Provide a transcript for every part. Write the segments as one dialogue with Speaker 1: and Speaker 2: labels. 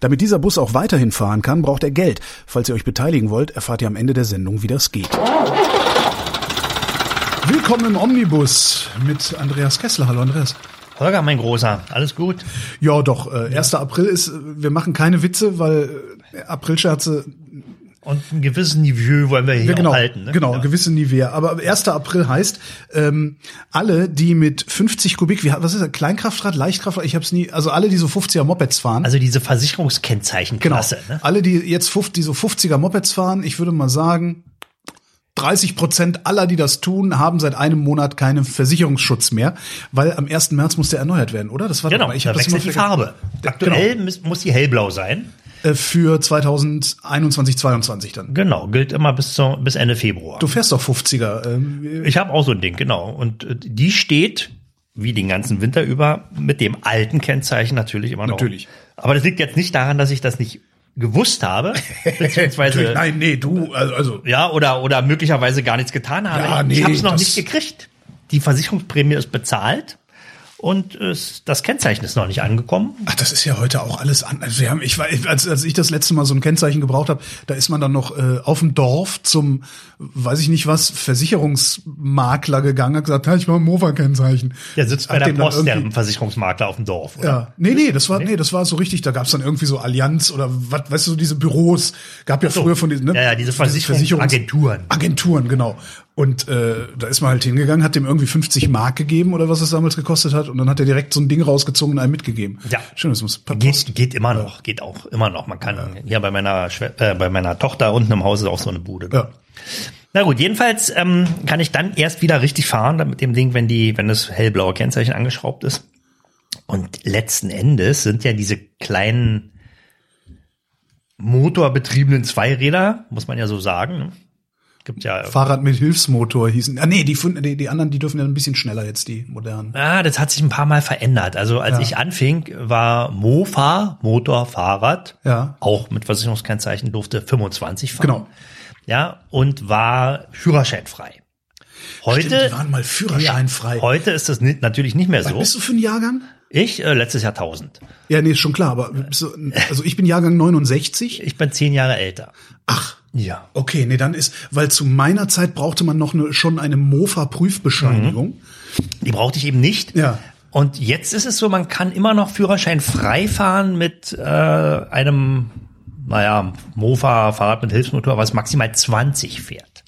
Speaker 1: Damit dieser Bus auch weiterhin fahren kann, braucht er Geld. Falls ihr euch beteiligen wollt, erfahrt ihr am Ende der Sendung, wie das geht. Willkommen im Omnibus mit Andreas Kessler. Hallo Andreas.
Speaker 2: Holger, mein Großer, alles gut?
Speaker 1: Ja, doch, äh, 1. April ist, äh, wir machen keine Witze, weil äh, Aprilscherze,
Speaker 2: Und ein gewisses Niveau wollen wir hier
Speaker 1: ja, genau,
Speaker 2: halten. Ne?
Speaker 1: genau,
Speaker 2: ja.
Speaker 1: gewisse Niveau. Aber 1. April heißt, ähm, alle, die mit 50 Kubik, wie, was ist das, Kleinkraftrad, Leichtkraftrad, ich hab's nie, also alle, die so 50er Mopeds fahren.
Speaker 2: Also diese
Speaker 1: Genau.
Speaker 2: Versicherungskennzeichenklasse. Ne?
Speaker 1: Alle, die jetzt 50, die so 50er Mopeds fahren, ich würde mal sagen, 30 Prozent aller, die das tun, haben seit einem Monat keinen Versicherungsschutz mehr, weil am 1. März muss der erneuert werden, oder? Das war
Speaker 2: Genau,
Speaker 1: doch, ich
Speaker 2: da wechselt die Farbe. Aktuell muss- muss die hellblau sein.
Speaker 1: Äh, für 2021, 22 dann.
Speaker 2: Genau, gilt immer bis, zu, bis Ende Februar.
Speaker 1: Du fährst doch 50er. Ähm,
Speaker 2: Ich habe auch so ein Ding, genau. Und äh, die steht, wie den ganzen Winter über, mit dem alten Kennzeichen natürlich immer noch.
Speaker 1: Natürlich.
Speaker 2: Aber das liegt jetzt nicht daran, dass ich das nicht gewusst habe, beziehungsweise
Speaker 1: Nein, nee, du, also, also
Speaker 2: ja oder oder möglicherweise gar nichts getan habe.
Speaker 1: Ja,
Speaker 2: ich
Speaker 1: nee,
Speaker 2: habe es noch nicht gekriegt. Die Versicherungsprämie ist bezahlt und es, das Kennzeichen ist noch nicht angekommen.
Speaker 1: Ach, das ist ja heute auch alles anders. Also wir haben, ich war, als, als ich das letzte Mal so ein Kennzeichen gebraucht habe, da ist man dann noch äh, auf dem Dorf zum, weiß ich nicht was, Versicherungsmakler gegangen, hat gesagt, ja, ich mache ein Mofa-Kennzeichen.
Speaker 2: Der sitzt bei
Speaker 1: Hat
Speaker 2: der Post, der Versicherungsmakler auf dem Dorf. Oder?
Speaker 1: Ja, nee, nee, das war, nee, das war so richtig. Da gab's dann irgendwie so Allianz oder was, weißt du, so diese Büros. Gab ja
Speaker 2: so.
Speaker 1: früher von diesen, ne?
Speaker 2: Ja, ja, diese Versicherungsagenturen.
Speaker 1: Agenturen, genau. Und äh, da ist man halt hingegangen, hat dem irgendwie 50 Mark gegeben oder was es damals gekostet hat, und dann hat er direkt so ein Ding rausgezogen und einem mitgegeben.
Speaker 2: Ja.
Speaker 1: schön, das muss.
Speaker 2: Geht, geht immer noch, geht auch immer noch. Man kann hier bei meiner äh, bei meiner Tochter unten im Haus ist auch so eine Bude.
Speaker 1: Ja.
Speaker 2: Na gut, jedenfalls ähm, kann ich dann erst wieder richtig fahren dann mit dem Ding, wenn die, wenn das hellblaue Kennzeichen angeschraubt ist. Und letzten Endes sind ja diese kleinen motorbetriebenen Zweiräder, muss man ja so sagen. Gibt ja.
Speaker 1: Fahrrad mit Hilfsmotor hießen. Ah nee, die, die, die anderen, die dürfen ja ein bisschen schneller jetzt, die modernen.
Speaker 2: Ah, das hat sich ein paar Mal verändert. Also als
Speaker 1: Ja.
Speaker 2: ich anfing, war Mofa, Motor, Fahrrad,
Speaker 1: Ja.
Speaker 2: auch mit Versicherungskennzeichen durfte 25 fahren.
Speaker 1: Genau.
Speaker 2: Ja, und war führerscheinfrei. Heute,
Speaker 1: Stimmt, die waren mal führerscheinfrei.
Speaker 2: heute ist das natürlich nicht mehr
Speaker 1: Was
Speaker 2: so.
Speaker 1: bist du für ein Jahrgang?
Speaker 2: Ich, äh, letztes Jahr 1000.
Speaker 1: Ja, nee, ist schon klar, aber du, also ich bin Jahrgang 69.
Speaker 2: Ich bin zehn Jahre älter.
Speaker 1: Ach,
Speaker 2: Ja.
Speaker 1: okay, nee, dann ist, weil zu meiner Zeit brauchte man noch eine, schon eine Mofa-Prüfbescheinigung.
Speaker 2: Die brauchte ich eben nicht.
Speaker 1: Ja.
Speaker 2: Und jetzt ist es so, man kann immer noch Führerschein frei fahren mit äh, einem, naja, Mofa, Fahrrad mit Hilfsmotor, was maximal 20 fährt.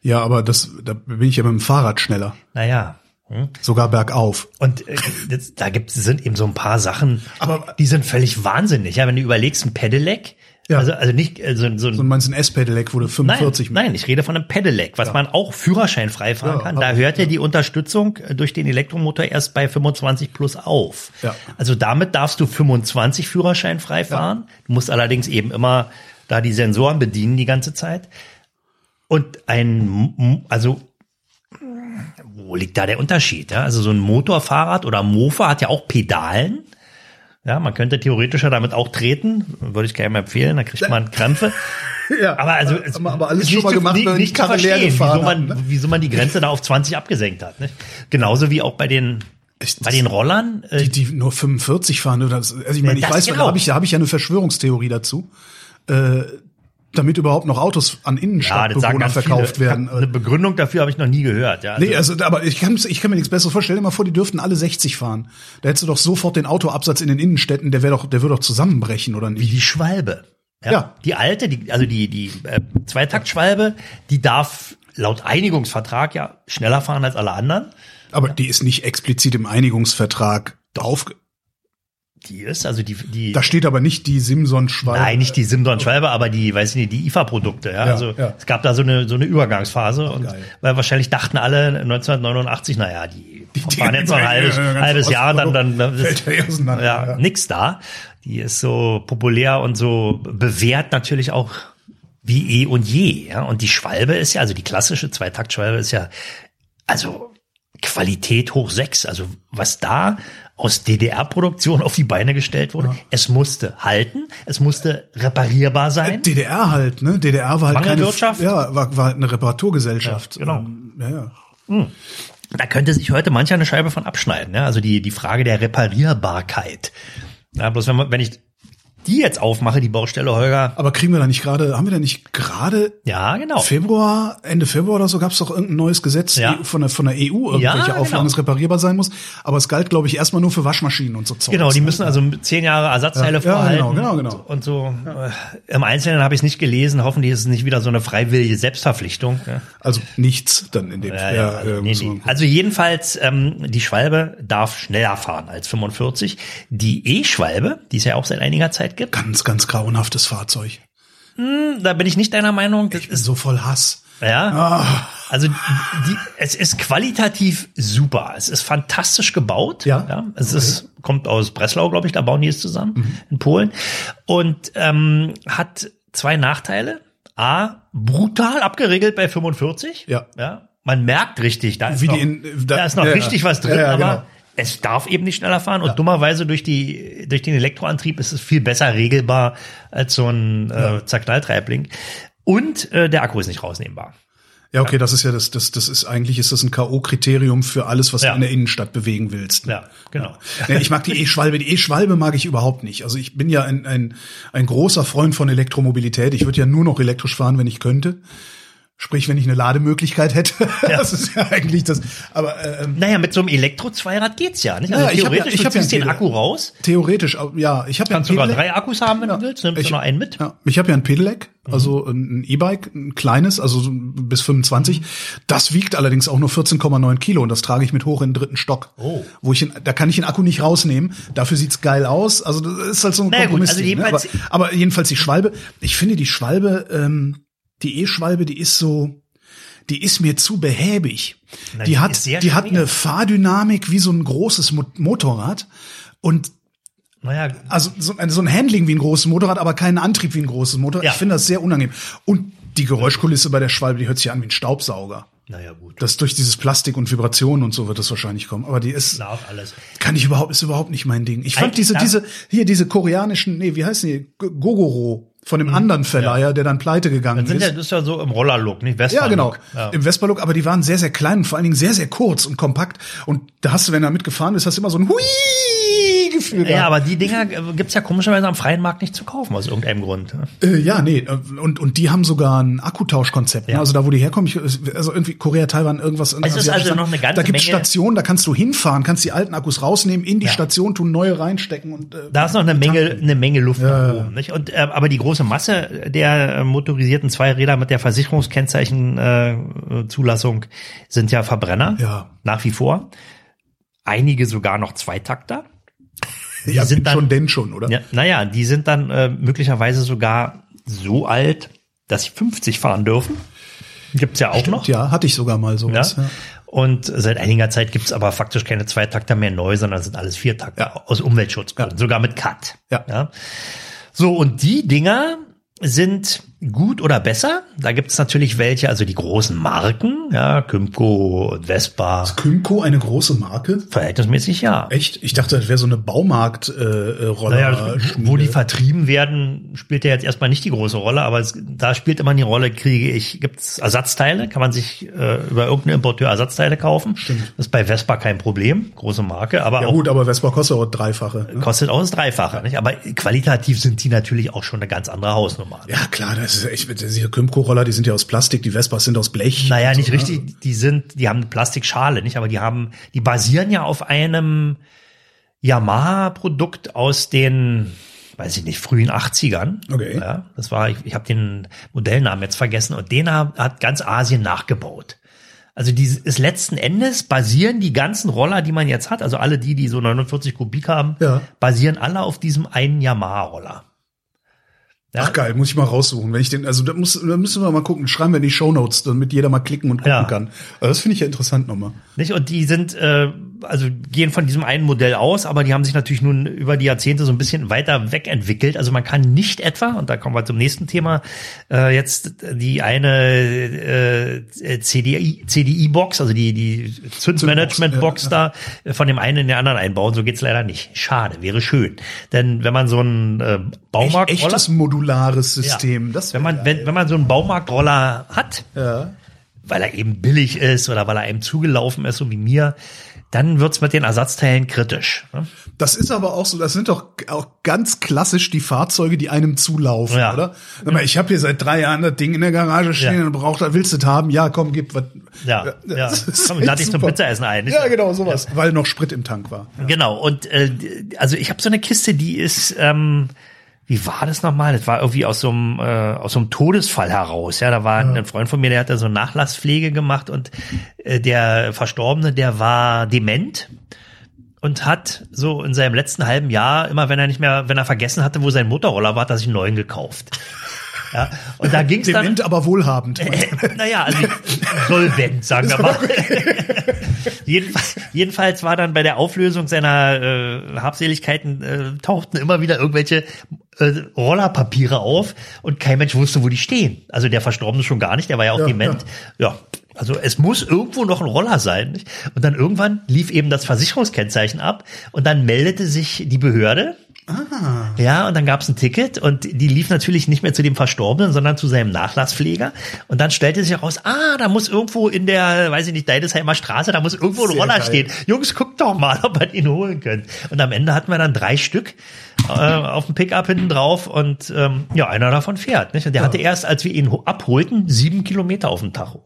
Speaker 1: Ja, aber das, da bin ich ja mit dem Fahrrad schneller.
Speaker 2: Naja. Hm?
Speaker 1: Sogar bergauf.
Speaker 2: Und äh, jetzt, da gibt sind eben so ein paar Sachen,
Speaker 1: Aber-
Speaker 2: die sind völlig wahnsinnig. Ja, wenn du überlegst, ein Pedelec,
Speaker 1: Ja.
Speaker 2: also, also nicht also so ein
Speaker 1: So meinst ein S-Pedelec, wo du 45
Speaker 2: Nein, nein, ich rede von einem Pedelec, was man auch führerscheinfrei fahren
Speaker 1: Ja,
Speaker 2: kann. Da hört ja die Unterstützung äh, durch den Elektromotor erst bei 25 plus auf.
Speaker 1: Ja.
Speaker 2: Also damit darfst du 25 führerscheinfrei fahren. Du musst allerdings eben immer da die Sensoren bedienen die ganze Zeit. Und ein, also wo liegt da der Unterschied? Ja? Also so ein Motorfahrrad oder Mofa hat ja auch Pedalen. Ja, man könnte theoretisch ja damit auch treten, würde ich keinem empfehlen, da kriegt man Krämpfe.
Speaker 1: Ja,
Speaker 2: Aber also es
Speaker 1: aber alles
Speaker 2: ist
Speaker 1: schon mal gemacht,
Speaker 2: nicht,
Speaker 1: wenn
Speaker 2: nicht zu verstehen,
Speaker 1: gefahren
Speaker 2: wieso man,
Speaker 1: hat, ne?
Speaker 2: wieso man die Grenze da auf 20 abgesenkt hat. Nicht? Genauso wie auch bei den
Speaker 1: Ich-
Speaker 2: bei den Rollern. Äh,
Speaker 1: die, die nur 45 fahren. Oder also ich meine, ich weiß,
Speaker 2: genau.
Speaker 1: da habe ich, da habe ich ja eine Verschwörungstheorie dazu. Äh, damit überhaupt noch Autos an
Speaker 2: Ja,
Speaker 1: Innenstadtbewohner
Speaker 2: ganz
Speaker 1: verkauft
Speaker 2: viele.
Speaker 1: werden.
Speaker 2: Eine Begründung dafür habe ich noch nie gehört. Ja,
Speaker 1: Nee, also, aber ich kann, ich kann mir nichts Besseres vorstellen. Stell dir mal vor, die dürften alle 60 fahren. Da hättest du doch sofort den Autoabsatz in den Innenstädten, der wäre doch, der würde doch zusammenbrechen, oder
Speaker 2: wie
Speaker 1: nicht?
Speaker 2: die Schwalbe. Ja.
Speaker 1: Ja.
Speaker 2: Die alte, die, also die, die äh, Zweitaktschwalbe, die darf laut Einigungsvertrag ja schneller fahren als alle anderen.
Speaker 1: Aber die ist nicht explizit im Einigungsvertrag auf.
Speaker 2: Die ist, also die, die
Speaker 1: Da steht aber nicht die Simson-Schwalbe.
Speaker 2: Nein, nicht die Simson-Schwalbe, aber die, weiß ich nicht, die IFA-Produkte. Ja?
Speaker 1: Ja,
Speaker 2: also
Speaker 1: ja.
Speaker 2: es gab da so eine so eine Übergangsphase und
Speaker 1: geil.
Speaker 2: weil wahrscheinlich dachten alle 1989, naja, die,
Speaker 1: Die
Speaker 2: fahren jetzt noch ein halbes, halbes Jahr, dann dann, dann
Speaker 1: auseinander,
Speaker 2: ja,
Speaker 1: ja.
Speaker 2: nix da. Die ist so populär und so bewährt natürlich auch wie eh und je. Ja? Und die Schwalbe ist ja, also die klassische Zweitaktschwalbe ist ja, also Qualität hoch sechs. Also was da aus DDR-Produktion auf die Beine gestellt wurde, es musste halten, es musste reparierbar sein.
Speaker 1: DDR halt, ne? DDR war halt keine, ja, war, war halt eine Reparaturgesellschaft.
Speaker 2: Ja, genau.
Speaker 1: Ähm, Ja, ja.
Speaker 2: Da könnte sich heute mancher eine Scheibe von abschneiden. Ja? Also die, die Frage der Reparierbarkeit. Ja, bloß wenn, man, wenn ich die jetzt aufmache, die Baustelle, Holger.
Speaker 1: Aber kriegen wir da nicht gerade, haben wir da nicht gerade
Speaker 2: Ja, genau.
Speaker 1: Februar, Ende Februar oder so gab es doch irgendein neues Gesetz
Speaker 2: Ja.
Speaker 1: von der, von der EU, irgendwelche
Speaker 2: Ja,
Speaker 1: Auflagen,
Speaker 2: genau.
Speaker 1: das reparierbar sein muss. Aber es galt, glaube ich, erstmal nur für Waschmaschinen und so Zeugs.
Speaker 2: Genau, die
Speaker 1: ne?
Speaker 2: müssen also zehn Jahre Ersatzteile
Speaker 1: Ja, ja,
Speaker 2: vorhalten.
Speaker 1: genau, genau, genau.
Speaker 2: Und so. Äh, Im Einzelnen habe ich es nicht gelesen. Hoffentlich ist es nicht wieder so eine freiwillige Selbstverpflichtung. Ja.
Speaker 1: Also nichts dann in dem
Speaker 2: Ja, ja, also, nee, nee. also jedenfalls, ähm, die Schwalbe darf schneller fahren als 45. Die E-Schwalbe, die es ja auch seit einiger Zeit gibt,
Speaker 1: ganz, ganz grauenhaftes Fahrzeug.
Speaker 2: da bin ich nicht deiner Meinung. Das
Speaker 1: Ich bin
Speaker 2: ist,
Speaker 1: so voll Hass.
Speaker 2: ja,
Speaker 1: Ah.
Speaker 2: also die, es ist qualitativ super. Es ist fantastisch gebaut.
Speaker 1: Ja.
Speaker 2: es ist kommt aus Breslau, glaube ich. Da bauen die es zusammen
Speaker 1: Mhm.
Speaker 2: in Polen und ähm, hat zwei Nachteile. A, brutal abgeregelt bei 45.
Speaker 1: Ja.
Speaker 2: ja. Man merkt richtig, da ist
Speaker 1: Wie
Speaker 2: noch,
Speaker 1: in-
Speaker 2: da,
Speaker 1: da-
Speaker 2: ist noch
Speaker 1: ja, ja.
Speaker 2: richtig was drin,
Speaker 1: Ja, ja,
Speaker 2: aber
Speaker 1: genau.
Speaker 2: Es darf eben nicht schneller fahren und dummerweise durch die durch den Elektroantrieb ist es viel besser regelbar als so ein äh, Zerknalltreibling. Und äh, der Akku ist nicht rausnehmbar.
Speaker 1: Ja, okay, das ist ja das, das, das ist eigentlich ist das ein K.O.-Kriterium für alles, was
Speaker 2: Ja.
Speaker 1: du in der Innenstadt bewegen willst.
Speaker 2: Ja, genau.
Speaker 1: Ja, ich mag die E-Schwalbe. Die E-Schwalbe mag ich überhaupt nicht. Also ich bin ja ein, ein, ein großer Freund von Elektromobilität. Ich würde ja nur noch elektrisch fahren, wenn ich könnte. Sprich, wenn ich eine Lademöglichkeit hätte. Das ist ja eigentlich das. Aber ähm,
Speaker 2: Naja, mit so einem Elektro-Zweirad geht's ja, nicht? Also
Speaker 1: Naja, ich hab ja-
Speaker 2: theoretisch,
Speaker 1: ich
Speaker 2: du
Speaker 1: hab ja
Speaker 2: ziehst
Speaker 1: ein
Speaker 2: den. Akku raus,
Speaker 1: theoretisch, ja, ich habe ja
Speaker 2: kannst sogar drei Akkus haben, wenn du willst, nimmst
Speaker 1: Ich-
Speaker 2: du noch einen mit.
Speaker 1: Ja, ich habe ja ein Pedelec, also ein E-Bike, ein kleines, also so bis 25. Das wiegt allerdings auch nur 14,9 Kilo und das trage ich mit hoch in den dritten Stock.
Speaker 2: Oh.
Speaker 1: Wo ich den, da kann ich den Akku nicht rausnehmen. Dafür sieht's geil aus. Also das ist halt so ein
Speaker 2: Naja, gut,
Speaker 1: Kompromiss.
Speaker 2: also
Speaker 1: ne?
Speaker 2: jedenfalls-
Speaker 1: aber, aber jedenfalls die Schwalbe. Ich finde die Schwalbe, ähm, die E-Schwalbe, die ist so, die ist mir zu behäbig.
Speaker 2: Na,
Speaker 1: die
Speaker 2: die
Speaker 1: hat, die hat eine Fahrdynamik wie so ein großes Mo Motorrad und
Speaker 2: Naja,
Speaker 1: also so ein, so ein Handling wie ein großes Motorrad, aber keinen Antrieb wie ein großes Motorrad.
Speaker 2: Ja.
Speaker 1: Ich finde das sehr unangenehm. Und die Geräuschkulisse bei der Schwalbe, die hört sich an wie ein Staubsauger.
Speaker 2: naja, gut.
Speaker 1: Das durch dieses Plastik und Vibrationen und so wird das wahrscheinlich kommen. Aber die ist,
Speaker 2: Darf alles.
Speaker 1: kann ich überhaupt, ist überhaupt nicht mein Ding. Ich fand
Speaker 2: Eigentlich
Speaker 1: diese, diese, hier diese koreanischen, nee, wie heißen die? Gogoro von dem anderen Verleiher, der dann pleite gegangen
Speaker 2: Dann sind
Speaker 1: ist.
Speaker 2: ja, das ist ja so im Roller-Look, nicht Vespa
Speaker 1: Ja, genau.
Speaker 2: Ja.
Speaker 1: Im Vespa-Look, aber die waren sehr, sehr klein und vor allen Dingen sehr, sehr kurz und kompakt. Und da hast du, wenn du damit gefahren bist, hast du immer so ein Hui-Gefühl.
Speaker 2: Ja, aber die Dinger äh, gibt's ja komischerweise am freien Markt nicht zu kaufen, aus irgendeinem Grund.
Speaker 1: Äh, ja, nee, äh, und, und die haben sogar ein Akkutauschkonzept. Ne?
Speaker 2: Ja.
Speaker 1: Also da, wo die herkommen, ich, also irgendwie Korea, Taiwan, irgendwas.
Speaker 2: Es ist also noch eine ganze
Speaker 1: Da gibt's
Speaker 2: Menge-
Speaker 1: Stationen, da kannst du hinfahren, kannst die alten Akkus rausnehmen, in die
Speaker 2: Ja.
Speaker 1: Station tun, neue reinstecken und äh,
Speaker 2: Da ist noch eine Menge, eine Menge Luft nach oben. Nicht? Und, äh, aber die große Masse der motorisierten Zweiräder mit der Versicherungskennzeichen äh, sind ja Verbrenner.
Speaker 1: Ja.
Speaker 2: Nach wie vor. Einige sogar noch Zweitakter.
Speaker 1: Ja,
Speaker 2: sind dann-
Speaker 1: schon denn schon, oder?
Speaker 2: Ja, naja, die sind dann äh, möglicherweise sogar so alt, dass sie 50 fahren dürfen. Gibt's ja auch noch.
Speaker 1: Ja, hatte ich sogar mal
Speaker 2: Ja?
Speaker 1: sowas. Ja.
Speaker 2: Und seit einiger Zeit gibt's aber faktisch keine Zweitakter mehr neu, sondern sind alles Viertakter aus Umweltschutzgründen, sogar mit Cut.
Speaker 1: Ja.
Speaker 2: So, und die Dinger sind gut oder besser. Da gibt's natürlich welche, also die großen Marken, ja, Kymco und Vespa,
Speaker 1: Kymco eine große Marke?
Speaker 2: verhältnismäßig ja.
Speaker 1: Echt? Ich dachte, das wäre so eine Baumarkt-Roller. Äh, Roller-
Speaker 2: Naja, wo die vertrieben werden, spielt ja jetzt erstmal nicht die große Rolle, aber es, da spielt immer die Rolle, kriege ich, gibt's Ersatzteile, kann man sich äh, über irgendeinen Importeur Ersatzteile kaufen. Stimmt. Das ist bei Vespa kein Problem, große Marke, aber
Speaker 1: ja
Speaker 2: auch
Speaker 1: gut, aber Vespa kostet auch dreifache. Ne?
Speaker 2: kostet auch das Dreifache, nicht? Aber qualitativ sind die natürlich auch schon eine ganz andere Hausnummer. Normal.
Speaker 1: Ja, klar, das ist echt, diese Kymco-Roller, die sind ja aus Plastik, die Vespas sind aus Blech.
Speaker 2: Naja, nicht
Speaker 1: so, ne?
Speaker 2: richtig. Die sind, die haben eine Plastikschale, nicht? Aber die haben, die basieren ja auf einem Yamaha-Produkt aus den, weiß ich nicht, frühen 80ern.
Speaker 1: Okay.
Speaker 2: Ja, das war, ich, ich habe den Modellnamen jetzt vergessen und den hat, hat ganz Asien nachgebaut. Also die ist letzten Endes basieren die ganzen Roller, die man jetzt hat, also alle die, die so 49 Kubik haben,
Speaker 1: Ja.
Speaker 2: basieren alle auf diesem einen Yamaha-Roller. Ja?
Speaker 1: Ach geil, muss ich mal raussuchen. Wenn ich den, also da, muss, da müssen wir mal gucken, schreiben wir in die Shownotes, damit jeder mal klicken und gucken
Speaker 2: Ja.
Speaker 1: kann. Also das finde ich ja interessant nochmal.
Speaker 2: Nicht? Und die sind, äh, also gehen von diesem einen Modell aus, aber die haben sich natürlich nun über die Jahrzehnte so ein bisschen weiter wegentwickelt. Also man kann nicht etwa, und da kommen wir zum nächsten Thema, äh, jetzt die eine äh, CDI, CDI-Box, also die, die Zündmanagement-Box
Speaker 1: ja,
Speaker 2: da, äh, von dem einen in den anderen einbauen. So geht's leider nicht. Schade, wäre schön. Denn wenn man so einen äh, Baumarkt
Speaker 1: Echt, echtes modulares System. Das
Speaker 2: wenn man, wenn, wenn man so einen Baumarktroller hat, weil er eben billig ist oder weil er einem zugelaufen ist, so wie mir, dann wird's mit den Ersatzteilen kritisch. ne?
Speaker 1: Das ist aber auch so, das sind doch auch ganz klassisch die Fahrzeuge, die einem zulaufen,
Speaker 2: Ja.
Speaker 1: oder? Mal, ich habe hier seit drei Jahren das Ding in der Garage stehen
Speaker 2: Ja.
Speaker 1: und braucht, willst du das haben? Ja, komm, gib was.
Speaker 2: Ja, ja.
Speaker 1: das ist
Speaker 2: Komm,
Speaker 1: echt
Speaker 2: lad dich zum. Pizzaessen ein.
Speaker 1: Ja, genau, sowas. Weil noch Sprit im Tank war.
Speaker 2: Genau. Und äh, also ich habe so eine Kiste, die ist, ähm, wie war das nochmal? Das war irgendwie aus so einem äh, aus so einem Todesfall heraus. Ja, da war ein Freund von mir, der hat da so Nachlasspflege gemacht und äh, der Verstorbene, der war dement und hat so in seinem letzten halben Jahr immer, wenn er nicht mehr, wenn er vergessen hatte, wo sein Motorroller war, hat er sich einen neuen gekauft. Ja, und da ging's dann.
Speaker 1: Dement, aber wohlhabend.
Speaker 2: Naja, also solvent, sagen wir mal. jedenfalls, jedenfalls war dann bei der Auflösung seiner äh, Habseligkeiten äh, tauchten immer wieder irgendwelche äh, Rollerpapiere auf und kein Mensch wusste, wo die stehen. Also der Verstorbene schon gar nicht, der war ja auch
Speaker 1: Ja,
Speaker 2: dement. Ja. Also es muss irgendwo noch ein Roller sein. Nicht? Und dann irgendwann lief eben das Versicherungskennzeichen ab und dann meldete sich die Behörde ja, und dann gab's ein Ticket und die lief natürlich nicht mehr zu dem Verstorbenen, sondern zu seinem Nachlasspfleger. Und dann stellte sich heraus, ah, da muss irgendwo in der, weiß ich nicht, Deidesheimer Straße, da muss irgendwo ein
Speaker 1: Sehr
Speaker 2: Roller
Speaker 1: geil.
Speaker 2: stehen. Jungs, guckt doch mal, ob ihr ihn holen könnt. Und am Ende hatten wir dann drei Stück äh, auf dem Pickup hinten drauf und ähm, ja, einer davon fährt. Nicht? Und der hatte erst, als wir ihn ho- abholten, sieben Kilometer auf dem Tacho.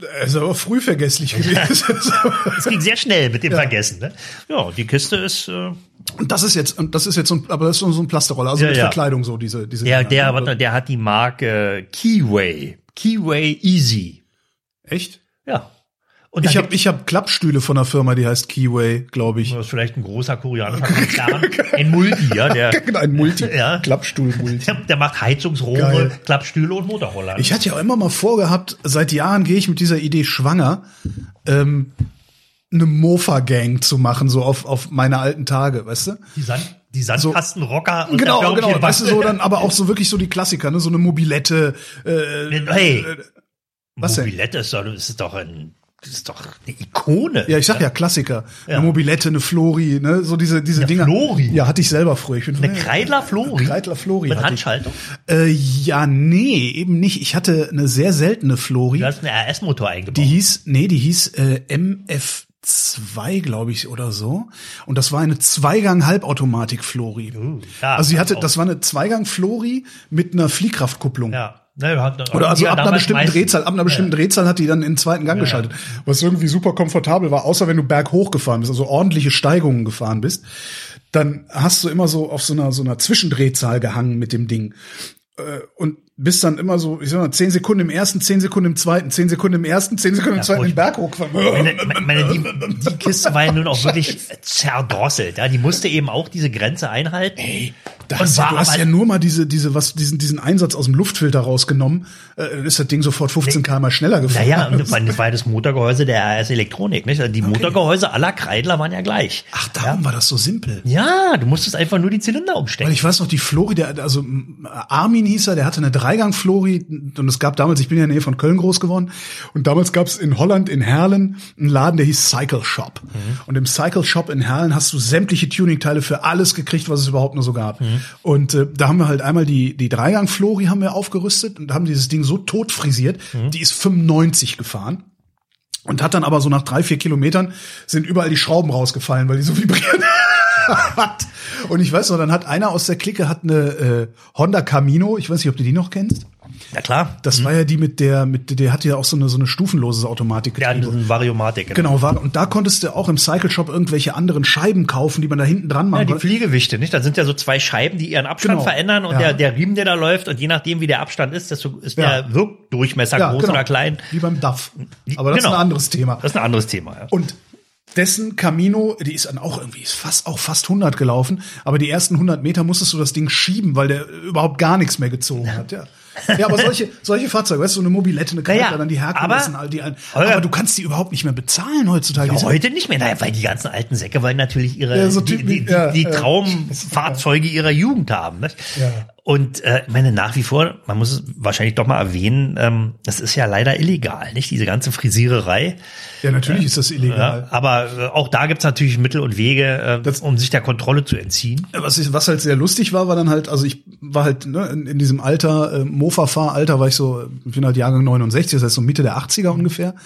Speaker 1: Er ist aber früh vergesslich gewesen.
Speaker 2: Es ging sehr schnell mit dem Vergessen. Ne? Ja, die Kiste ist äh,
Speaker 1: Und das ist jetzt, und das ist jetzt so ein, aber das ist so ein Plasterroller, also
Speaker 2: Ja,
Speaker 1: mit
Speaker 2: ja.
Speaker 1: Verkleidung so, diese, diese.
Speaker 2: der,
Speaker 1: Dinger,
Speaker 2: der, warte, der hat die Marke Keyway. Keyway Easy.
Speaker 1: Echt?
Speaker 2: Ja. Und
Speaker 1: Ich habe ich hab Klappstühle von einer Firma, die heißt Keyway, glaube ich.
Speaker 2: Das ist vielleicht ein großer koreanischer Konzern. Ein Multi, ja, der,
Speaker 1: Genau, ein Multi.
Speaker 2: Ja.
Speaker 1: Klappstuhl-Multi.
Speaker 2: der, der macht Heizungsrohre,
Speaker 1: Geil.
Speaker 2: Klappstühle und Motorroller.
Speaker 1: Ich hatte ja auch immer mal vorgehabt, seit Jahren gehe ich mit dieser Idee schwanger, ähm, eine Mofa-Gang zu machen, so auf, auf meine alten Tage, weißt du?
Speaker 2: die, Sand, die Sandkastenrocker und
Speaker 1: Genau, genau. Weißt du, so dann, aber auch so wirklich so die Klassiker, ne? So eine Mobilette, äh,
Speaker 2: Hey,
Speaker 1: was denn?
Speaker 2: Mobilette ist doch, das ist doch ein, das ist doch eine Ikone.
Speaker 1: Ja, ich sag ja Klassiker.
Speaker 2: Ja.
Speaker 1: Eine Mobilette, eine Flori, ne? So diese, diese
Speaker 2: Eine
Speaker 1: Dinger.
Speaker 2: Flori?
Speaker 1: Ja, hatte ich selber früher. Ich bin
Speaker 2: Eine Kreidler Flori.
Speaker 1: Kreidler Flori
Speaker 2: Mit. Handschaltung.
Speaker 1: Äh, ja, nee, eben nicht. Ich hatte eine sehr seltene Flori.
Speaker 2: Du hast einen RS-Motor eingebaut.
Speaker 1: Die hieß, nee, die hieß äh, MF2, glaube ich, oder so. Und das war eine Zweigang-Halbautomatik-Flori.
Speaker 2: ja,
Speaker 1: also sie hatte,
Speaker 2: auch.
Speaker 1: das war eine Zweigang-Flori mit einer Fliehkraftkupplung.
Speaker 2: ja. Ne, hat,
Speaker 1: Oder also
Speaker 2: ja,
Speaker 1: ab einer bestimmten Drehzahl, ab einer bestimmten Drehzahl hat die dann in den zweiten Gang geschaltet. Was irgendwie super komfortabel war, außer wenn du berghoch gefahren bist, also ordentliche Steigungen gefahren bist, dann hast du immer so auf so einer, so einer Zwischendrehzahl gehangen mit dem Ding. Äh, Und bist dann immer so, ich sag mal, zehn Sekunden im ersten, zehn Sekunden im zweiten, zehn Sekunden im ersten, zehn Sekunden im zweiten den Berg hochgefahren.
Speaker 2: Meine, meine, die, die Kiste war ja nun auch wirklich zerdrosselt. Ja, die musste eben auch diese Grenze einhalten.
Speaker 1: Ey, da
Speaker 2: Und
Speaker 1: hast ja,
Speaker 2: war
Speaker 1: du hast ja nur mal diese, diese, was, diesen, diesen Einsatz aus dem Luftfilter rausgenommen, äh, ist das Ding sofort 15 km schneller gefahren.
Speaker 2: Naja, und das war, das das Motorgehäuse der RS Elektronik. Nicht? Also Die Motorgehäuse aller Kreidler waren ja gleich.
Speaker 1: Ach, darum war das so simpel.
Speaker 2: Ja, du musstest einfach nur die Zylinder
Speaker 1: Weil
Speaker 2: umstecken.
Speaker 1: ich weiß noch, die Flori, der, also Armin hieß er, der hatte eine Dreigang-Flori und es gab damals, ich bin ja in der Nähe von Köln groß geworden und damals gab es in Holland, in Herlen, einen Laden, der hieß Cycle Shop. Und im Cycle Shop in Herlen hast du sämtliche Tuning-Teile für alles gekriegt, was es überhaupt nur so gab. Und äh, da haben wir halt einmal die, die Dreigang-Flori haben wir aufgerüstet und haben dieses Ding so tot frisiert, die ist 95 gefahren. Und hat dann aber so nach drei, vier Kilometern sind überall die Schrauben rausgefallen, weil die so vibrieren. hat. Und ich weiß noch, dann hat einer aus der Clique hat eine äh, Honda Camino, ich weiß nicht, ob du die noch kennst.
Speaker 2: Ja klar.
Speaker 1: Das war ja die mit der, mit der hatte ja auch so eine so eine stufenlose Automatik.
Speaker 2: Ja, diesen Variomatik.
Speaker 1: Genau, war, und da konntest du auch im Cycle Shop irgendwelche anderen Scheiben kaufen, die man da hinten dran
Speaker 2: Ja,
Speaker 1: machen
Speaker 2: die. Fliegewichte, nicht? Da sind ja so zwei Scheiben, die ihren Abstand
Speaker 1: Genau.
Speaker 2: verändern und
Speaker 1: Ja.
Speaker 2: der, der Riemen, der da läuft und je nachdem, wie der Abstand ist, desto ist
Speaker 1: Ja.
Speaker 2: der Wirkdurchmesser
Speaker 1: Ja,
Speaker 2: groß
Speaker 1: genau.
Speaker 2: oder klein.
Speaker 1: Wie beim DAF. Aber das ist
Speaker 2: Genau.
Speaker 1: ein anderes Thema.
Speaker 2: Das ist ein anderes Thema. Ja.
Speaker 1: Und dessen Camino, die ist dann auch irgendwie, ist fast, auch fast 100 gelaufen, aber die ersten 100 Meter musstest du das Ding schieben, weil der überhaupt gar nichts mehr gezogen hat, ja. Ja, aber solche, solche Fahrzeuge, weißt du, so eine Mobilette, eine Karte,
Speaker 2: Naja,
Speaker 1: dann die Herkules,
Speaker 2: aber-
Speaker 1: all die, ein- aber du kannst die überhaupt nicht mehr bezahlen heutzutage.
Speaker 2: Ja,
Speaker 1: Die
Speaker 2: heute nicht mehr, naja, weil die ganzen alten Säcke wollen natürlich ihre
Speaker 1: Ja, so
Speaker 2: die,
Speaker 1: Typen,
Speaker 2: die, die, die
Speaker 1: ja.
Speaker 2: Traumfahrzeuge ihrer Jugend haben. Nicht?
Speaker 1: Ja.
Speaker 2: Und äh, ich meine, nach wie vor, man muss es wahrscheinlich doch mal erwähnen, ähm, das ist ja leider illegal, nicht? Diese ganze Frisiererei.
Speaker 1: ja, natürlich ist das illegal.
Speaker 2: Ja, aber äh, auch da gibt's natürlich Mittel und Wege, äh,
Speaker 1: Das-
Speaker 2: um sich der Kontrolle zu entziehen.
Speaker 1: Was, ich, was halt sehr lustig war, war dann halt, also ich war halt ne, in, in diesem Alter, äh, Mofa-Fahralter, war ich so, ich bin halt Jahrgang 69, das heißt so Mitte der 80er ungefähr.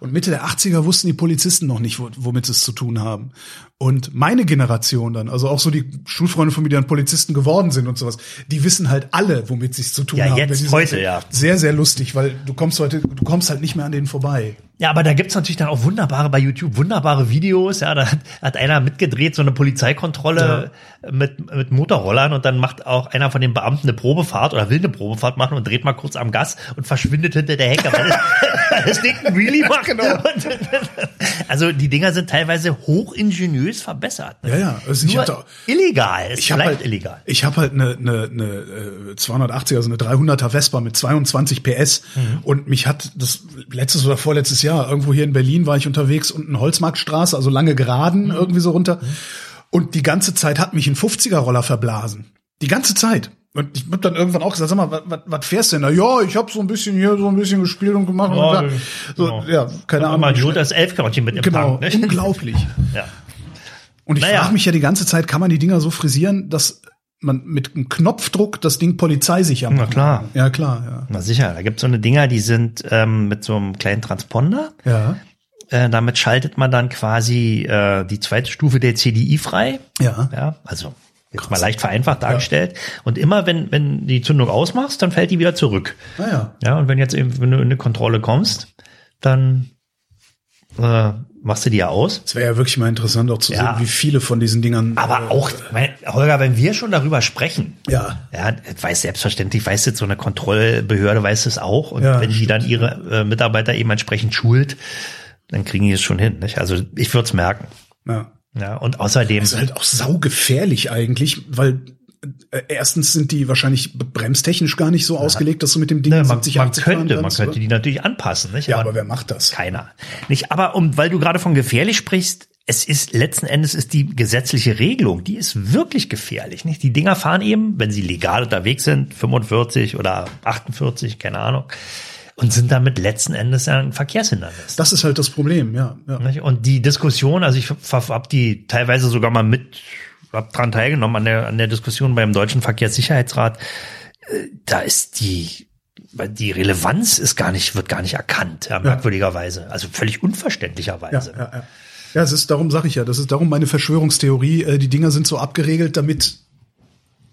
Speaker 1: Und Mitte der 80er wussten die Polizisten noch nicht, wo, womit sie es zu tun haben. Und meine Generation dann, also auch so die Schulfreunde von mir, die dann Polizisten geworden sind und sowas, die wissen halt alle, womit sie es zu tun
Speaker 2: Ja,
Speaker 1: haben.
Speaker 2: jetzt, heute,
Speaker 1: so-
Speaker 2: ja.
Speaker 1: Sehr, sehr lustig, weil du kommst heute, du kommst halt nicht mehr an denen vorbei.
Speaker 2: Ja, aber da gibt's natürlich dann auch wunderbare bei YouTube, wunderbare Videos. Ja, da hat, hat einer mitgedreht, so eine Polizeikontrolle mit, mit Motorrollern und dann macht auch einer von den Beamten eine Probefahrt oder will eine Probefahrt machen und dreht mal kurz am Gas und verschwindet hinter der Hecke, weil es, Ding ein Wheelie macht.
Speaker 1: Genau.
Speaker 2: Und, also die Dinger sind teilweise hochingeniös verbessert. Ne?
Speaker 1: Ja, ja. Also ich
Speaker 2: Nur illegal, es
Speaker 1: Ich habe
Speaker 2: bleibt
Speaker 1: halt,
Speaker 2: illegal.
Speaker 1: Ich habe halt eine, eine, eine äh, 280, also eine 300er Vespa mit 22 PS
Speaker 2: Mhm.
Speaker 1: und mich hat das letztes oder vorletztes Jahr irgendwo hier in Berlin war ich unterwegs und eine Holzmarktstraße, also lange Geraden
Speaker 2: Mhm.
Speaker 1: irgendwie so runter und die ganze Zeit hat mich ein 50er Roller verblasen. Die ganze Zeit. Und ich hab dann irgendwann auch gesagt, sag mal, was, fährst du denn da? Ja, ich habe so ein bisschen hier so ein bisschen gespielt und gemacht. und
Speaker 2: Ja,
Speaker 1: da. so,
Speaker 2: genau.
Speaker 1: ja, keine Ahnung.
Speaker 2: Mal
Speaker 1: schnell-
Speaker 2: das Elfkörnchen mit im
Speaker 1: Genau,
Speaker 2: Tank. Ne?
Speaker 1: unglaublich.
Speaker 2: Ja.
Speaker 1: Und ich
Speaker 2: Naja.
Speaker 1: frage mich ja die ganze Zeit, kann man die Dinger so frisieren, dass man mit einem Knopfdruck das Ding polizeisicher macht?
Speaker 2: klar.
Speaker 1: Ja, klar, ja.
Speaker 2: Na sicher, da gibt's so eine Dinger, die sind ähm, mit so einem kleinen Transponder.
Speaker 1: Ja,
Speaker 2: Äh, damit schaltet man dann quasi äh, die zweite Stufe der CDI frei.
Speaker 1: ja.
Speaker 2: Ja, also jetzt mal leicht vereinfacht dargestellt. Und immer wenn, wenn die Zündung ausmachst, dann fällt die wieder zurück.
Speaker 1: Naja.
Speaker 2: Ja, und wenn jetzt eben, wenn du in eine Kontrolle kommst, dann äh, machst du die ja aus.
Speaker 1: Es wäre ja wirklich mal interessant auch zu
Speaker 2: Ja.
Speaker 1: sehen, wie viele von diesen Dingern.
Speaker 2: Aber auch, mein, Holger, wenn wir schon darüber sprechen,
Speaker 1: Ja.
Speaker 2: ja, weiß selbstverständlich, weiß jetzt so eine Kontrollbehörde weiß es auch. Und
Speaker 1: Ja,
Speaker 2: wenn die dann ihre äh, Mitarbeiter eben entsprechend schult, dann kriegen die es schon hin. Nicht? Also ich würde es merken.
Speaker 1: Ja.
Speaker 2: Ja, und außerdem,
Speaker 1: Das ist halt auch saugefährlich eigentlich, weil äh, erstens sind die wahrscheinlich bremstechnisch gar nicht so ausgelegt, dass du mit dem Ding
Speaker 2: ne, man,
Speaker 1: 70,
Speaker 2: man
Speaker 1: 80 fahren
Speaker 2: könnte, man
Speaker 1: kannst,
Speaker 2: könnte
Speaker 1: oder?
Speaker 2: die natürlich anpassen. Nicht?
Speaker 1: Ja, aber wer macht das?
Speaker 2: Keiner. Nicht, aber um, weil du gerade von gefährlich sprichst, es ist letzten Endes ist die gesetzliche Regelung, die ist wirklich gefährlich. Nicht? Die Dinger fahren eben, wenn sie legal unterwegs sind, 45 oder 48, keine Ahnung, und sind damit letzten Endes ja ein Verkehrshindernis.
Speaker 1: Das ist halt das Problem, ja. ja.
Speaker 2: Und die Diskussion, also ich habe die teilweise sogar mal mit, hab dran teilgenommen an der, an der Diskussion beim Deutschen Verkehrssicherheitsrat. Äh, Da ist die, die Relevanz ist gar nicht, wird gar nicht erkannt, ja, merkwürdigerweise. Also völlig unverständlicherweise.
Speaker 1: ja, ja. Ja, es ist darum, sage ich ja, das ist darum meine Verschwörungstheorie. Äh, die Dinger sind so abgeregelt, damit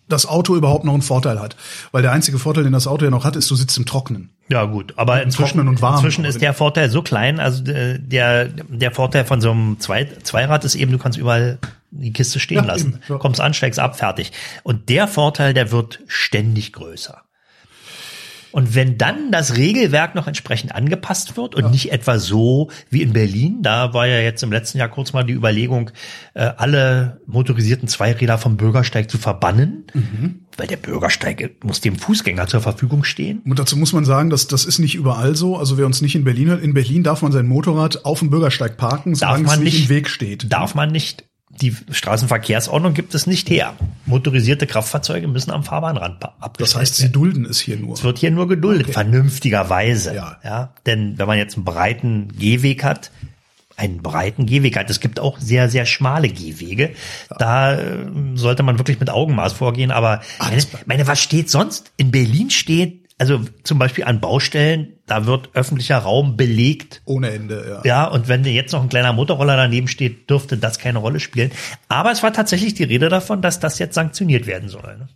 Speaker 1: das Auto überhaupt noch einen Vorteil hat. Weil der einzige Vorteil, den das Auto ja noch hat, ist, du sitzt im Trocknen.
Speaker 2: Ja, gut, aber inzwischen,
Speaker 1: Trocknen und warm.
Speaker 2: inzwischen ist der Vorteil so klein, also äh, der, der Vorteil von so einem Zwei, Zweirad ist eben, du kannst überall die Kiste stehen
Speaker 1: Ja,
Speaker 2: lassen.
Speaker 1: eben, ja.
Speaker 2: Kommst an, steigst ab, fertig. Und der Vorteil, der wird ständig größer. Und wenn dann das Regelwerk noch entsprechend angepasst wird und nicht etwa so wie in Berlin, da war ja jetzt im letzten Jahr kurz mal die Überlegung, äh, alle motorisierten Zweiräder vom Bürgersteig zu verbannen,
Speaker 1: Mhm.
Speaker 2: weil der Bürgersteig muss dem Fußgänger zur Verfügung stehen.
Speaker 1: Und dazu muss man sagen, dass das ist nicht überall so. Also wer uns nicht in Berlin hört, in Berlin darf man sein Motorrad auf dem Bürgersteig parken,
Speaker 2: darf
Speaker 1: solange
Speaker 2: man
Speaker 1: es nicht
Speaker 2: nicht,
Speaker 1: im Weg steht.
Speaker 2: Darf man nicht. Die Straßenverkehrsordnung gibt es nicht her. Motorisierte Kraftfahrzeuge müssen am Fahrbahnrand pa-
Speaker 1: Das
Speaker 2: abgestellt
Speaker 1: heißt, sie dulden es hier nur.
Speaker 2: Es wird hier nur geduldet, vernünftigerweise.
Speaker 1: Ja.
Speaker 2: ja. Denn wenn man jetzt einen breiten Gehweg hat, einen breiten Gehweg hat, es gibt auch sehr, sehr schmale Gehwege, da äh, sollte man wirklich mit Augenmaß vorgehen. Aber meine, meine, was steht sonst? In Berlin steht also zum Beispiel an Baustellen, da wird öffentlicher Raum belegt.
Speaker 1: Ohne Ende, ja.
Speaker 2: Ja, und wenn jetzt noch ein kleiner Motorroller daneben steht, dürfte das keine Rolle spielen. Aber es war tatsächlich die Rede davon, dass das jetzt sanktioniert werden soll. Ne?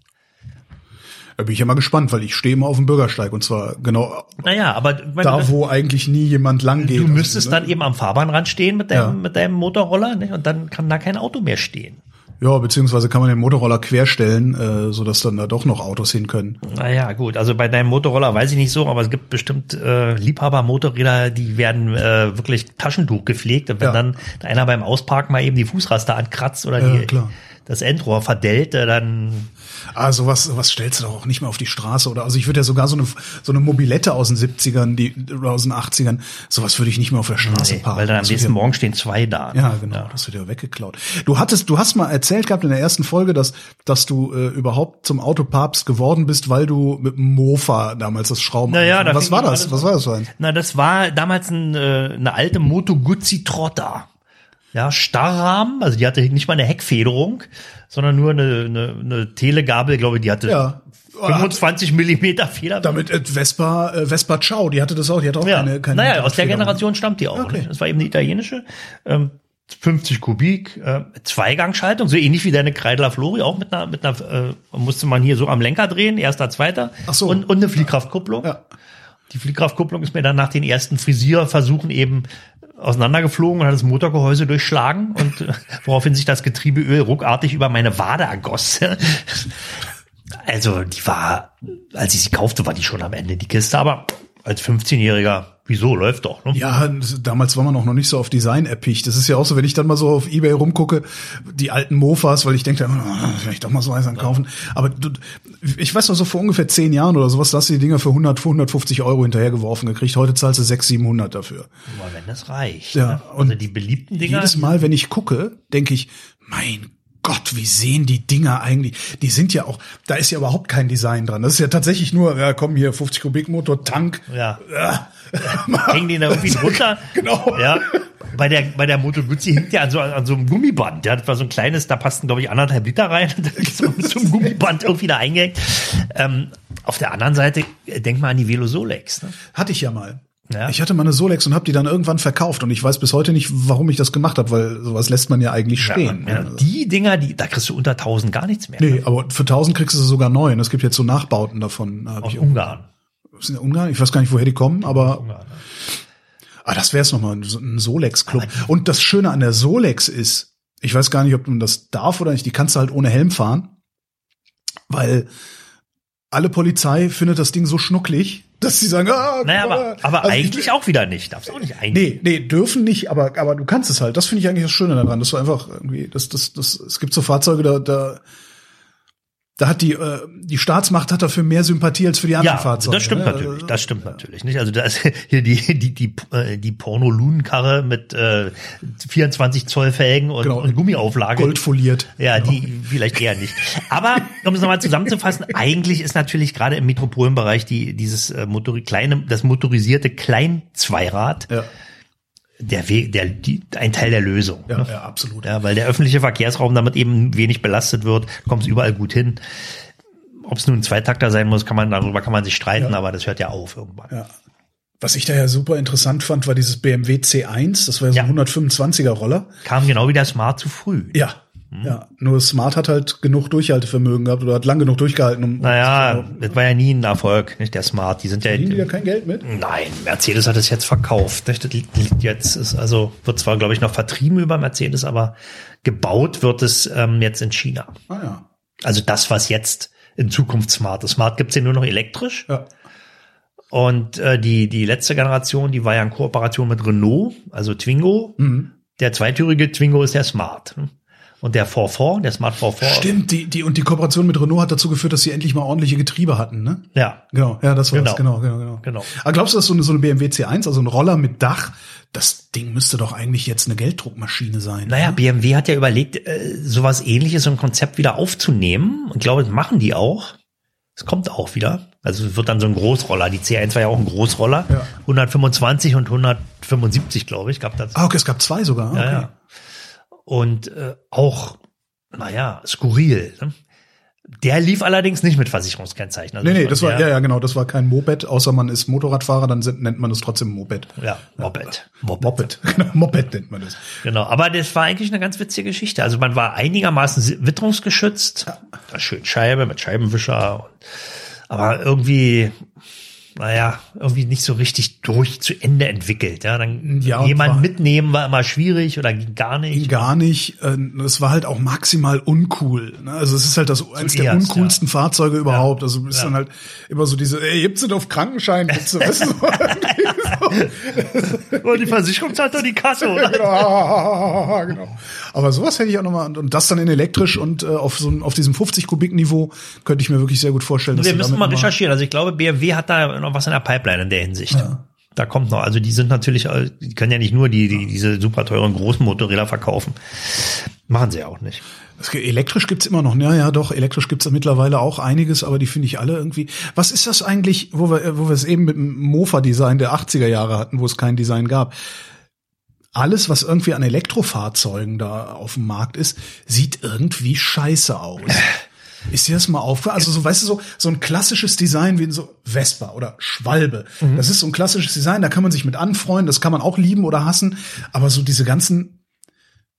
Speaker 1: Da bin ich ja mal gespannt, weil ich stehe immer auf dem Bürgersteig und zwar genau
Speaker 2: Naja, aber
Speaker 1: da, wo eigentlich nie jemand lang geht.
Speaker 2: du müsstest
Speaker 1: Also,
Speaker 2: dann eben am Fahrbahnrand stehen mit deinem,
Speaker 1: Ja.
Speaker 2: mit deinem Motorroller ne? und dann kann da kein Auto mehr stehen.
Speaker 1: Ja, beziehungsweise kann man den Motorroller querstellen, äh, so dass dann da doch noch Autos hin können.
Speaker 2: Naja, gut, also bei deinem Motorroller weiß ich nicht so, aber es gibt bestimmt äh, Liebhaber-Motorräder, die werden äh, wirklich Taschentuch gepflegt. Und wenn
Speaker 1: Ja.
Speaker 2: dann einer beim Ausparken mal eben die Fußraster ankratzt oder
Speaker 1: Ja,
Speaker 2: die, das Endrohr verdellt, äh, dann
Speaker 1: Ah, sowas, sowas stellst du doch auch nicht mehr auf die Straße oder also ich würde ja sogar so eine so eine Mobilette aus den 70ern, die oder aus den 80ern, sowas würde ich nicht mehr auf der Straße
Speaker 2: nee,
Speaker 1: parken.
Speaker 2: weil dann am nächsten
Speaker 1: ja-
Speaker 2: Morgen stehen zwei da.
Speaker 1: Ja, genau, das wird ja weggeklaut. Du hattest, du hast mal erzählt gehabt in der ersten Folge, dass, dass du äh, überhaupt zum Autopapst geworden bist, weil du mit dem Mofa damals das Schrauben.
Speaker 2: Naja, da
Speaker 1: was war das? Was war das für ein?
Speaker 2: Na, das war damals ein, äh, eine alte Moto Guzzi Trotter. Ja, Starrrahmen, also die hatte nicht mal eine Heckfederung, sondern nur eine, eine, eine Telegabel, glaube ich, die hatte
Speaker 1: Ja.
Speaker 2: 25 Millimeter Feder.
Speaker 1: Damit äh, Vespa, äh, Vespa Ciao, die hatte das auch, die hatte auch
Speaker 2: Ja.
Speaker 1: keine, keine
Speaker 2: naja, aus der. Generation stammt die auch.
Speaker 1: Okay.
Speaker 2: Ne? Das war eben eine italienische. Ähm, 50 Kubik, äh, Zweigangschaltung, so ähnlich wie deine Kreidler Flori, auch mit einer, mit einer äh, musste man hier so am Lenker drehen, erster, zweiter.
Speaker 1: Ach so.
Speaker 2: Und, und eine Fliehkraftkupplung.
Speaker 1: Ja.
Speaker 2: Die Fliehkraftkupplung ist mir dann nach den ersten Frisierversuchen eben auseinandergeflogen und hat das Motorgehäuse durchschlagen und äh, woraufhin sich das Getriebeöl ruckartig über meine Wade ergoss. Also die war, als ich sie kaufte, war die schon am Ende, die Kiste, aber als 15-Jähriger, wieso, läuft doch. Ne?
Speaker 1: Ja, damals war man auch noch nicht so auf Design erpicht. Das ist ja auch so, wenn ich dann mal so auf Ebay rumgucke, die alten Mofas, weil ich denke, oh, vielleicht doch mal so eins ankaufen. Aber du, ich weiß noch so vor ungefähr zehn Jahren oder sowas, da hast du die Dinger für 100, für 150 Euro hinterhergeworfen gekriegt. Heute zahlst du 600, 700 dafür.
Speaker 2: Aber wenn das reicht.
Speaker 1: Ja,
Speaker 2: ne?
Speaker 1: und
Speaker 2: also die beliebten Dinger.
Speaker 1: Jedes Mal, wenn ich gucke, denke ich, mein Gott, wie sehen die Dinger eigentlich? Die sind ja auch, da ist ja überhaupt kein Design dran. Das ist ja tatsächlich nur, ja, komm hier, 50 Kubik Motor, Tank.
Speaker 2: Ja.
Speaker 1: Ja.
Speaker 2: hängen die da irgendwie drunter.
Speaker 1: Genau.
Speaker 2: Ja. Bei der, bei der Moto Guzzi hängt ja an so, an so einem Gummiband. Ja, das war so ein kleines, da passten, glaube ich, anderthalb Liter rein. Da ist so mit so einem Gummiband irgendwie da eingehängt. Ähm, auf der anderen Seite, denk mal an die Velo Solex. Ne?
Speaker 1: Hatte ich ja mal.
Speaker 2: Ja.
Speaker 1: Ich hatte mal eine Solex und habe die dann irgendwann verkauft und ich weiß bis heute nicht, warum ich das gemacht habe, weil sowas lässt man ja eigentlich stehen.
Speaker 2: Ja, die Dinger, die, da kriegst du unter 1000 gar nichts mehr.
Speaker 1: Nee, aber für 1000 kriegst du sogar neu. Und es gibt jetzt so Nachbauten davon.
Speaker 2: Aus
Speaker 1: ich
Speaker 2: Ungarn.
Speaker 1: Sind ja Ungarn? Ich weiß gar nicht, woher die kommen, aber
Speaker 2: Ungarn.
Speaker 1: ah, das wär's nochmal, ein ein Solex-Club. Und das Schöne an der Solex ist, ich weiß gar nicht, ob man das darf oder nicht, die kannst du halt ohne Helm fahren, weil alle Polizei findet das Ding so schnucklig, dass sie sagen, ah,
Speaker 2: Naja, aber, aber
Speaker 1: Also
Speaker 2: eigentlich auch wieder nicht. Darfst auch nicht eigentlich.
Speaker 1: Nee, nee, dürfen nicht, aber, aber du kannst es halt. Das finde ich eigentlich das Schöne daran. Das war einfach irgendwie, das, das, das, es gibt so Fahrzeuge, da, da, da hat die, äh, die Staatsmacht hat dafür mehr Sympathie als für die anderen
Speaker 2: Ja,
Speaker 1: Fahrzeuge.
Speaker 2: das stimmt
Speaker 1: ne?
Speaker 2: natürlich. Das stimmt natürlich nicht. Also da ist hier die die die äh, die Porno-Lunenkarre mit äh, 24 Zoll Felgen und,
Speaker 1: Genau.
Speaker 2: und Gummiauflage.
Speaker 1: Goldfoliert.
Speaker 2: Ja, die vielleicht eher nicht. Aber um es nochmal zusammenzufassen, eigentlich ist natürlich gerade im Metropolenbereich die dieses äh, Motori kleine das motorisierte Kleinzweirad
Speaker 1: Ja,
Speaker 2: der Weg der die, ein Teil der Lösung.
Speaker 1: ja,
Speaker 2: ne?
Speaker 1: ja, absolut.
Speaker 2: Ja, weil der öffentliche Verkehrsraum damit eben wenig belastet wird, kommt es überall gut hin. Ob es nun ein Zweitakter sein muss, kann man darüber kann man sich streiten, aber das hört ja auf irgendwann.
Speaker 1: Ja. Was ich da ja super interessant fand, war dieses BMW C1. Das war ja so ein
Speaker 2: Ja.
Speaker 1: 125er Roller.
Speaker 2: Kam genau wie der Smart zu früh.
Speaker 1: Ja. Ja, nur Smart hat halt genug Durchhaltevermögen gehabt oder hat lang genug durchgehalten, um.
Speaker 2: Naja, das war ja nie ein Erfolg, nicht der Smart. Die sind ja.
Speaker 1: Die da kein Geld mit?
Speaker 2: Nein, Mercedes hat es jetzt verkauft. Nicht? Das liegt jetzt ist also wird zwar glaube ich noch vertrieben über Mercedes, aber gebaut wird es ähm, jetzt in China.
Speaker 1: Ah ja.
Speaker 2: Also das, was jetzt in Zukunft Smart ist. Smart gibt's ja nur noch elektrisch.
Speaker 1: Ja.
Speaker 2: Und äh, die, die letzte Generation, die war ja in Kooperation mit Renault, also Twingo.
Speaker 1: Mhm.
Speaker 2: Der zweitürige Twingo ist der Smart. Und der 4 der Smart 4
Speaker 1: Stimmt, die, die, und die Kooperation mit Renault hat dazu geführt, dass sie endlich mal ordentliche Getriebe hatten, ne?
Speaker 2: Ja,
Speaker 1: Genau, ja, das war
Speaker 2: Genau.
Speaker 1: genau, genau, genau.
Speaker 2: Genau.
Speaker 1: Aber glaubst du, dass so eine, so eine BMW C1, also ein Roller mit Dach, das Ding müsste doch eigentlich jetzt eine Gelddruckmaschine sein.
Speaker 2: Naja, BMW hat ja überlegt, äh, sowas ähnliches, so ein Konzept wieder aufzunehmen. Und glaube, das machen die auch. Es kommt auch wieder. Also es wird dann so ein Großroller. Die C1 war ja auch ein Großroller.
Speaker 1: Ja.
Speaker 2: 125 und 175, glaube ich, gab das.
Speaker 1: Ah, okay, es gab zwei sogar. Okay.
Speaker 2: Ja, ja. Und äh, auch, naja, skurril. Ne? Der lief allerdings nicht mit Versicherungskennzeichen. Also
Speaker 1: Nee, nee, das war, ja, ja, genau, das war kein Moped, außer man ist Motorradfahrer, dann sind, nennt man es trotzdem Moped.
Speaker 2: Ja, Moped.
Speaker 1: Moped. Moped, genau, Moped nennt man das.
Speaker 2: Genau, aber das war eigentlich eine ganz witzige Geschichte. Also man war einigermaßen witterungsgeschützt, da schön Scheibe mit Scheibenwischer, aber irgendwie, naja, irgendwie nicht so richtig durch zu Ende entwickelt. Ja, dann
Speaker 1: Ja, war-
Speaker 2: mitnehmen war immer schwierig oder ging gar nicht.
Speaker 1: Gar nicht. Es war halt auch maximal uncool. ne? Also es ist halt das eins der uncoolsten Fahrzeuge überhaupt. Also es ist
Speaker 2: Ja.
Speaker 1: dann halt immer so diese, ey, gibt's denn auf Krankenschein? Gibt's denn, weißt du, so,
Speaker 2: Und Oh, die Versicherung zahlt doch die Kasse, oder?
Speaker 1: genau, genau. Aber sowas hätte ich auch nochmal, und, das dann in elektrisch und äh, auf so auf diesem 50 Kubik Niveau könnte ich mir wirklich sehr gut vorstellen.
Speaker 2: Wir müssen mal recherchieren. Also ich glaube, BMW hat da noch was in der Pipeline in der Hinsicht. Da kommt noch. Also die sind natürlich, äh, die können ja nicht nur die, die diese super teuren großen Motorräder verkaufen. Machen sie ja auch nicht.
Speaker 1: Elektrisch gibt's immer noch, ja, ja, doch, elektrisch gibt's mittlerweile auch einiges, aber die finde ich alle irgendwie. Was ist das eigentlich, wo wir, wo wir es eben mit dem Mofa-Design der 80er Jahre hatten, wo es kein Design gab? Alles, was irgendwie an Elektrofahrzeugen da auf dem Markt ist, sieht irgendwie scheiße aus. Ist dir das mal aufgefallen? Also so, weißt du, so, so ein klassisches Design wie in so Vespa oder Schwalbe. Das ist so ein klassisches Design, da kann man sich mit anfreunden, das kann man auch lieben oder hassen. Aber so diese ganzen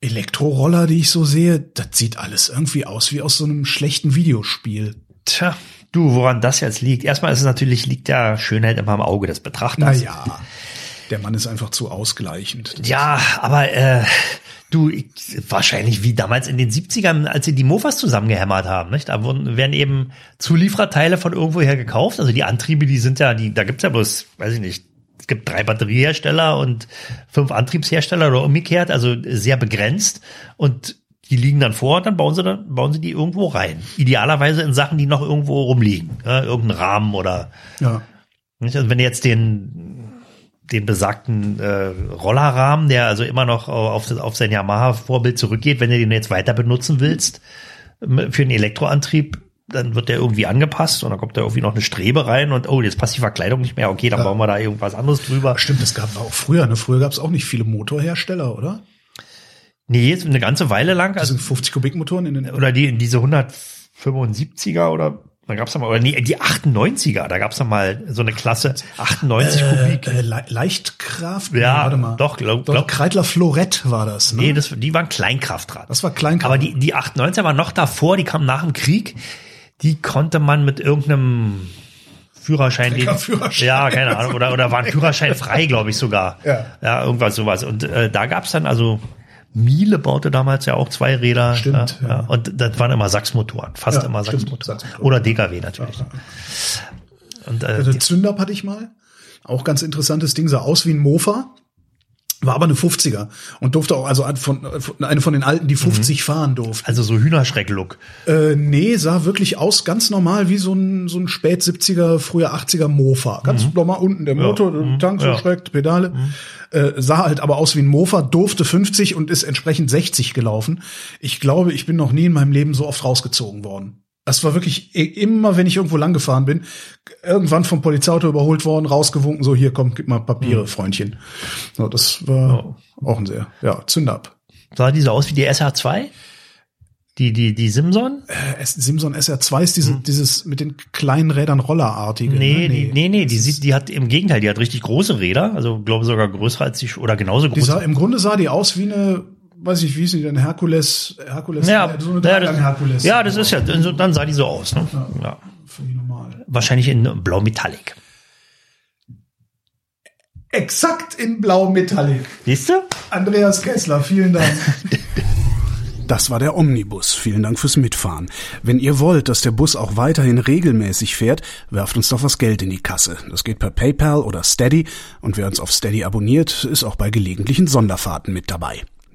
Speaker 1: Elektroroller, die ich so sehe, das sieht alles irgendwie aus wie aus so einem schlechten Videospiel.
Speaker 2: Tja, du, woran das jetzt liegt? Erstmal ist es natürlich, liegt ja Schönheit immer im Auge des Betrachters.
Speaker 1: Naja, der Mann ist einfach zu ausgleichend.
Speaker 2: Ja, aber äh, du, ich, wahrscheinlich wie damals in den 70ern, als sie die Mofas zusammengehämmert haben, nicht? Da wurden, werden eben Zuliefererteile von irgendwoher gekauft. Also die Antriebe, die sind ja, die, da gibt's ja bloß, weiß ich nicht, es gibt drei Batteriehersteller und fünf Antriebshersteller oder umgekehrt, also sehr begrenzt. Und die liegen dann vor, dann bauen sie dann, bauen sie die irgendwo rein. Idealerweise in Sachen, die noch irgendwo rumliegen. Ja, irgendein Rahmen oder
Speaker 1: Ja.
Speaker 2: nicht? Also wenn du jetzt den den besagten äh, Rollerrahmen, der also immer noch auf, auf sein Yamaha-Vorbild zurückgeht, wenn du den jetzt weiter benutzen willst für einen Elektroantrieb, dann wird der irgendwie angepasst und dann kommt da irgendwie noch eine Strebe rein und oh, jetzt passt die Verkleidung nicht mehr. Okay, dann bauen wir da irgendwas anderes drüber.
Speaker 1: Stimmt, das gab auch früher. Ne? Früher gab es auch nicht viele Motorhersteller, oder?
Speaker 2: Nee, jetzt eine ganze Weile lang.
Speaker 1: Das
Speaker 2: Also,
Speaker 1: sind 50 Kubikmotoren in den.
Speaker 2: oder die diese 175er oder da gab's dann mal, oder nee, die 98er, da gab's dann mal so eine Klasse 98 Kubik.
Speaker 1: Äh, Le Leichtkraft?
Speaker 2: Ja,
Speaker 1: warte mal.
Speaker 2: doch, glaub-
Speaker 1: Doch,
Speaker 2: glaub-
Speaker 1: Kreidler Florett war das, ne?
Speaker 2: Nee, das, die waren Kleinkraftrad.
Speaker 1: Das war Kleinkraft.
Speaker 2: Aber die, die 98er war noch davor, die kam nach dem Krieg. Die konnte man mit irgendeinem Führerschein, den,
Speaker 1: Treckerführerschein.
Speaker 2: ja, keine Ahnung, oder, oder war ein Führerschein frei, glaube ich sogar.
Speaker 1: Ja.
Speaker 2: ja, irgendwas sowas. Und äh, da gab's dann also, Miele baute damals ja auch zwei Räder.
Speaker 1: Stimmt,
Speaker 2: ja,
Speaker 1: ja.
Speaker 2: ja. Und das waren immer Sachsmotoren, fast immer Sachsmotoren.
Speaker 1: Sachsmotoren.
Speaker 2: Oder DKW natürlich. Und äh,
Speaker 1: Also Zündab hatte ich mal. Auch ganz interessantes Ding, sah aus wie ein Mofa. War aber eine 50er und durfte auch, also von, eine von den alten, die 50 fahren durfte.
Speaker 2: also so Hühnerschreck-Look.
Speaker 1: Äh, nee, sah wirklich aus ganz normal wie so ein, so ein spät 70er, früher 80er Mofa. Ganz normal unten der Motor, der Tank so
Speaker 2: Ja.
Speaker 1: schreckt, Pedale. Äh, sah halt aber aus wie ein Mofa, durfte 50 und ist entsprechend 60 gelaufen. Ich glaube, ich bin noch nie in meinem Leben so oft rausgezogen worden. Das war wirklich i- immer, wenn ich irgendwo lang gefahren bin, irgendwann vom Polizeiauto überholt worden, rausgewunken, so hier, komm, gib mal Papiere, Freundchen. So, das war auch ein sehr, ja, Zünder ab.
Speaker 2: Sah die so aus wie die SH2? Die, die, die Simson?
Speaker 1: S- Simson SR2 ist diese, dieses mit den kleinen Rädern rollerartige.
Speaker 2: Hm. Nee,
Speaker 1: ne?
Speaker 2: die, nee, nee, die sieht, die hat im Gegenteil, die hat richtig große Räder, also glaube sogar größer als die oder genauso
Speaker 1: Die
Speaker 2: groß.
Speaker 1: sah, Im Grunde sah die aus wie eine, weiß ich, wie ist die denn, Herkules, Herkules,
Speaker 2: ja,
Speaker 1: so eine
Speaker 2: ja, das,
Speaker 1: Herkules.
Speaker 2: ja, das ist ja, dann sah die so aus. Ne? Ja.
Speaker 1: Völlig normal.
Speaker 2: Wahrscheinlich in Blau Metallic.
Speaker 1: Exakt in Blau Metallic.
Speaker 2: Siehst du?
Speaker 1: Andreas Kessler, vielen Dank. Das war der Omnibus. Vielen Dank fürs Mitfahren. Wenn ihr wollt, dass der Bus auch weiterhin regelmäßig fährt, werft uns doch was Geld in die Kasse. Das geht per PayPal oder Steady und wer uns auf Steady abonniert, ist auch bei gelegentlichen Sonderfahrten mit dabei.